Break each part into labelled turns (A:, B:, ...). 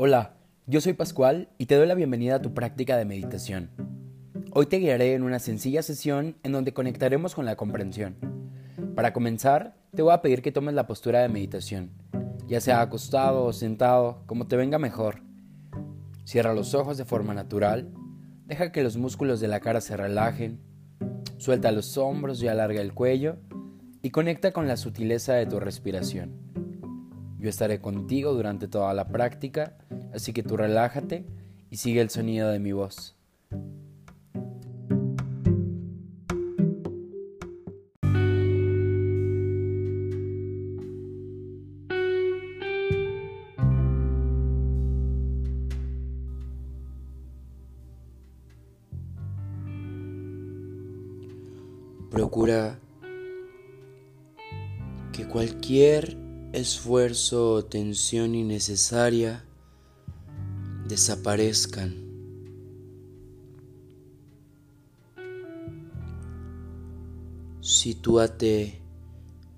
A: Hola, yo soy Pascual y te doy la bienvenida a tu práctica de meditación. Hoy te guiaré en una sencilla sesión en donde conectaremos con la comprensión. Para comenzar, te voy a pedir que tomes la postura de meditación, ya sea acostado o sentado, como te venga mejor. Cierra los ojos de forma natural, deja que los músculos de la cara se relajen, suelta los hombros y alarga el cuello y conecta con la sutileza de tu respiración. Yo estaré contigo durante toda la práctica, así que tú relájate y sigue el sonido de mi voz. Procura que cualquier esfuerzo o tensión innecesaria desaparezcan. Sitúate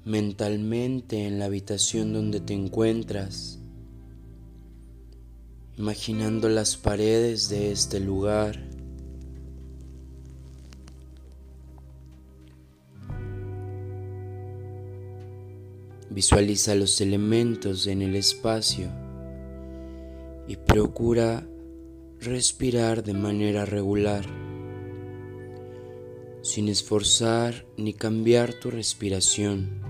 A: mentalmente en la habitación donde te encuentras, imaginando las paredes de este lugar. Visualiza los elementos en el espacio y procura respirar de manera regular, sin esforzar ni cambiar tu respiración,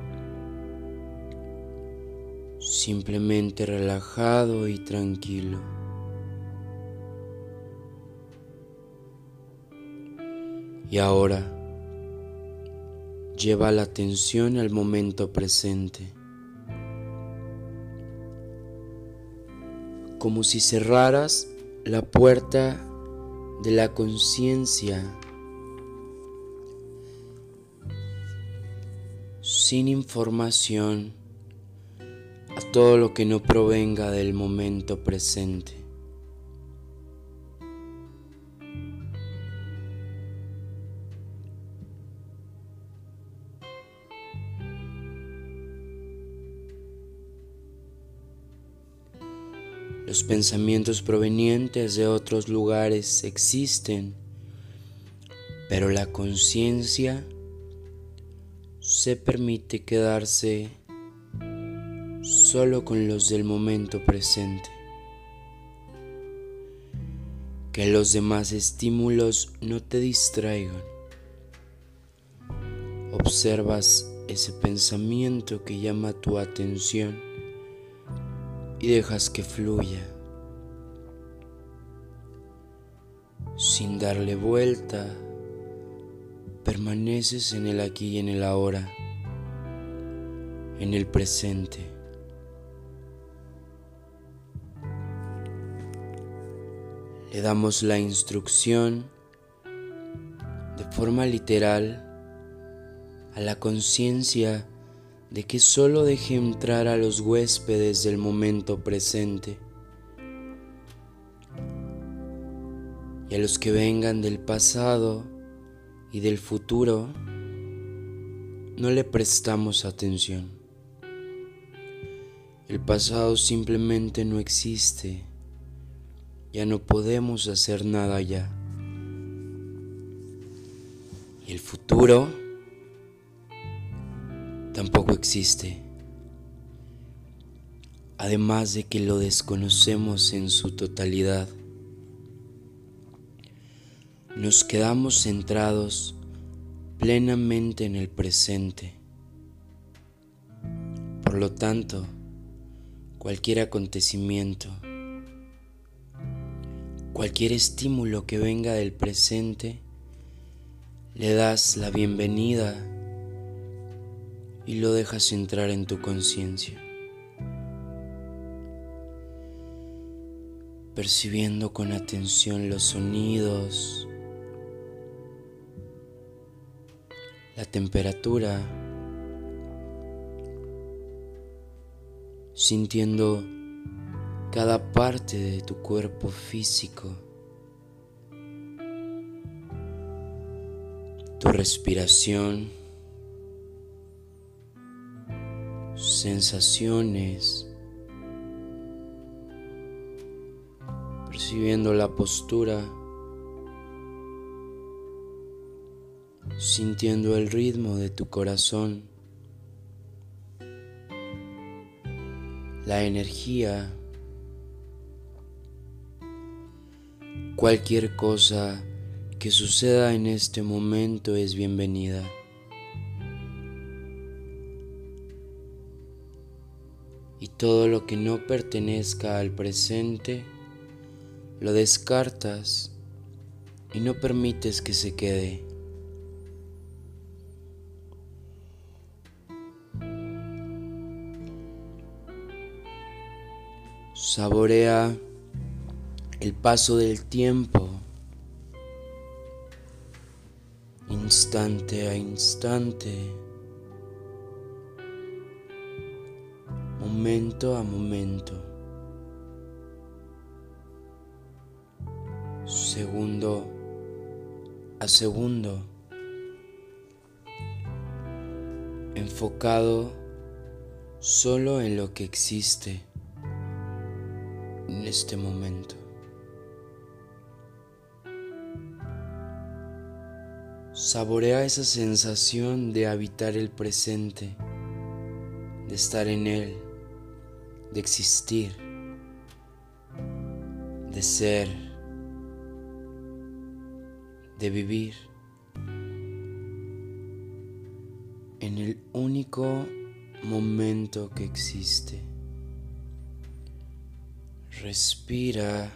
A: simplemente relajado y tranquilo. Y ahora, Lleva la atención al momento presente, como si cerraras la puerta de la conciencia sin información a todo lo que no provenga del momento presente. Los pensamientos provenientes de otros lugares existen, pero la conciencia se permite quedarse solo con los del momento presente. Que los demás estímulos no te distraigan. Observas ese pensamiento que llama tu atención y dejas que fluya sin darle vuelta. Permaneces en el aquí y en el ahora, en el presente. Le damos la instrucción de forma literal a la conciencia de que solo deje entrar a los huéspedes del momento presente y a los que vengan del pasado y del futuro no le prestamos atención. El pasado simplemente no existe, ya no podemos hacer nada ya. Y el futuro tampoco existe, además de que lo desconocemos en su totalidad. Nos quedamos centrados plenamente en el presente. Por lo tanto, cualquier acontecimiento, cualquier estímulo que venga del presente, le das la bienvenida y lo dejas entrar en tu conciencia. Percibiendo con atención los sonidos, la temperatura, sintiendo cada parte de tu cuerpo físico, tu respiración. Sensaciones
B: percibiendo la postura, sintiendo el ritmo de tu corazón, la energía, cualquier cosa que suceda en este momento es bienvenida. Y todo lo que no pertenezca al presente, lo descartas y no permites que se quede. Saborea el paso del tiempo, instante a instante, momento a momento, segundo a segundo, enfocado solo en lo que existe en este momento. Saborea esa sensación de habitar el presente, de estar en él, de existir, de ser, de vivir en el único momento que existe. Respira.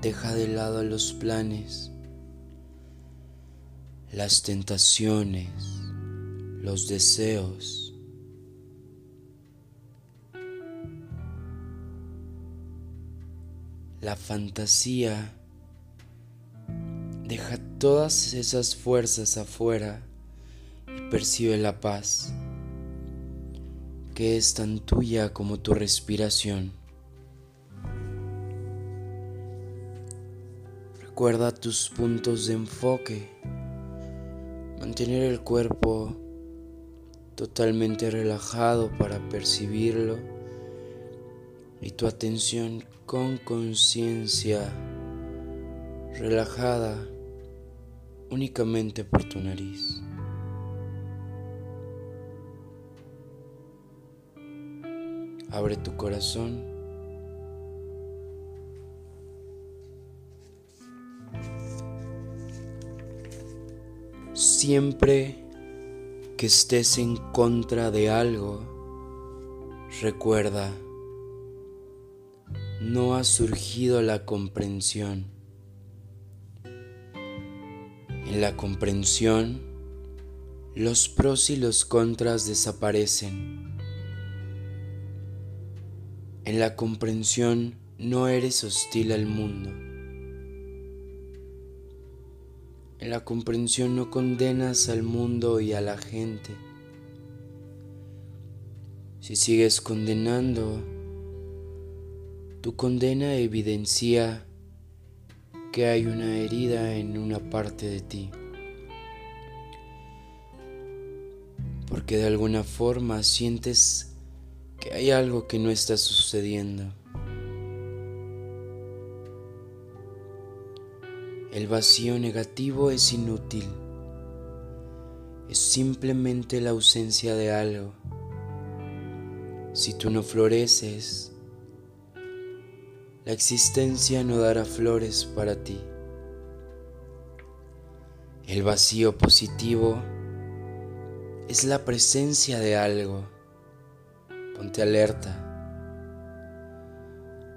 B: Deja de lado los planes, las tentaciones, los deseos. La fantasía. Deja todas esas fuerzas afuera percibe la paz, que es tan tuya como tu respiración. Recuerda tus puntos de enfoque, mantener el cuerpo totalmente relajado para percibirlo y tu atención con conciencia relajada únicamente por tu nariz. Abre tu corazón. Siempre que estés en contra de algo, recuerda, no ha surgido la comprensión. En la comprensión, los pros y los contras desaparecen. En la comprensión no eres hostil al mundo. La comprensión no condenas al mundo y a la gente. Si sigues condenando, tu condena evidencia que hay una herida en una parte de ti. Porque de alguna forma sientes que hay algo que no está sucediendo. El vacío negativo es inútil. Es simplemente la ausencia de algo. Si tú no floreces, la existencia no dará flores para ti. El vacío positivo es la presencia de algo Ponte alerta.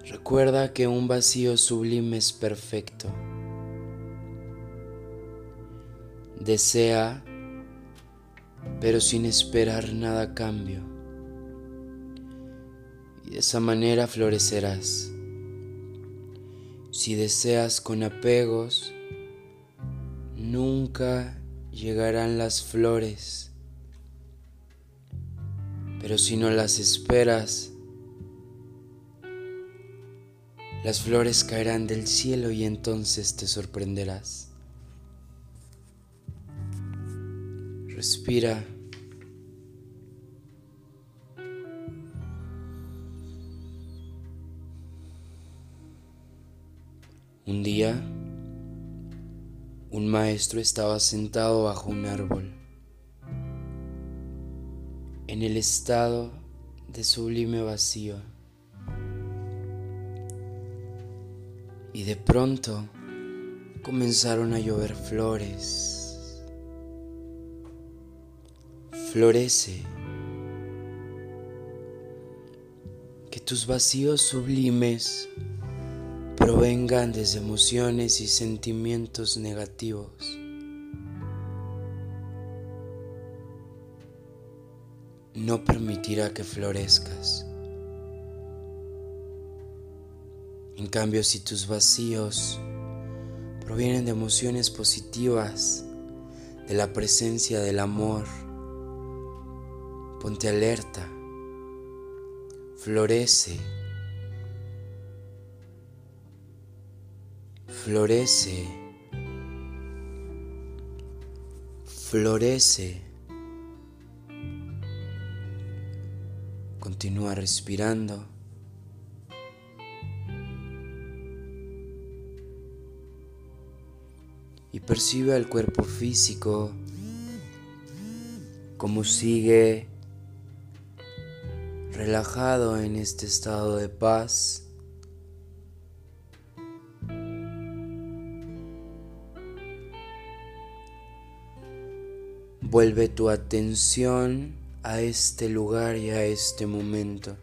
B: Recuerda que un vacío sublime es perfecto. Desea, pero sin esperar nada a cambio. Y de esa manera florecerás. Si deseas con apegos, nunca llegarán las flores pero si no las esperas, las flores caerán del cielo y entonces te sorprenderás. Respira. Un día, un maestro estaba sentado bajo un árbol, en el estado de sublime vacío. Y de pronto comenzaron a llover flores Florece. Que tus vacíos sublimes provengan desde emociones y sentimientos negativos. No permitirá que florezcas. En cambio, si tus vacíos provienen de emociones positivas, de la presencia del amor, ponte alerta, florece, florece, florece. Continúa respirando. y percibe al cuerpo físico como sigue relajado en este estado de paz. Vuelve tu atención a este lugar y a este momento.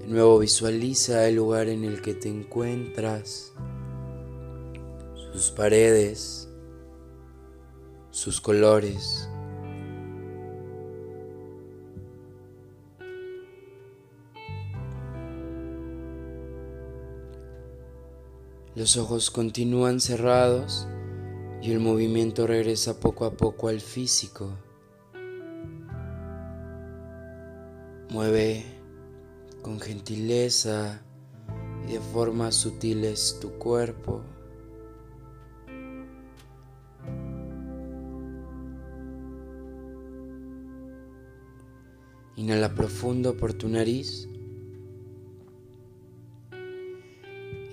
B: De nuevo visualiza el lugar en el que te encuentras sus paredes, sus colores. Los ojos continúan cerrados y el movimiento regresa poco a poco al físico. Mueve con gentileza y de formas sutiles tu cuerpo. Inhala profundo por tu nariz.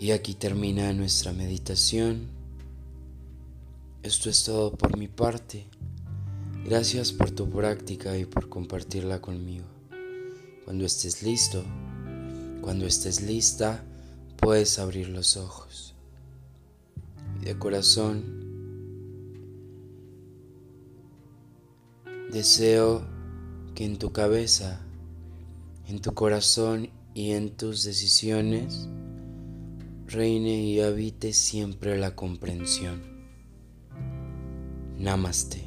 B: Y aquí termina nuestra meditación. Esto es todo por mi parte. Gracias por tu práctica y por compartirla conmigo. Cuando estés listo, cuando estés lista, puedes abrir los ojos. Y de corazón, deseo que en tu cabeza, en tu corazón y en tus decisiones reine y habite siempre la comprensión. Namaste.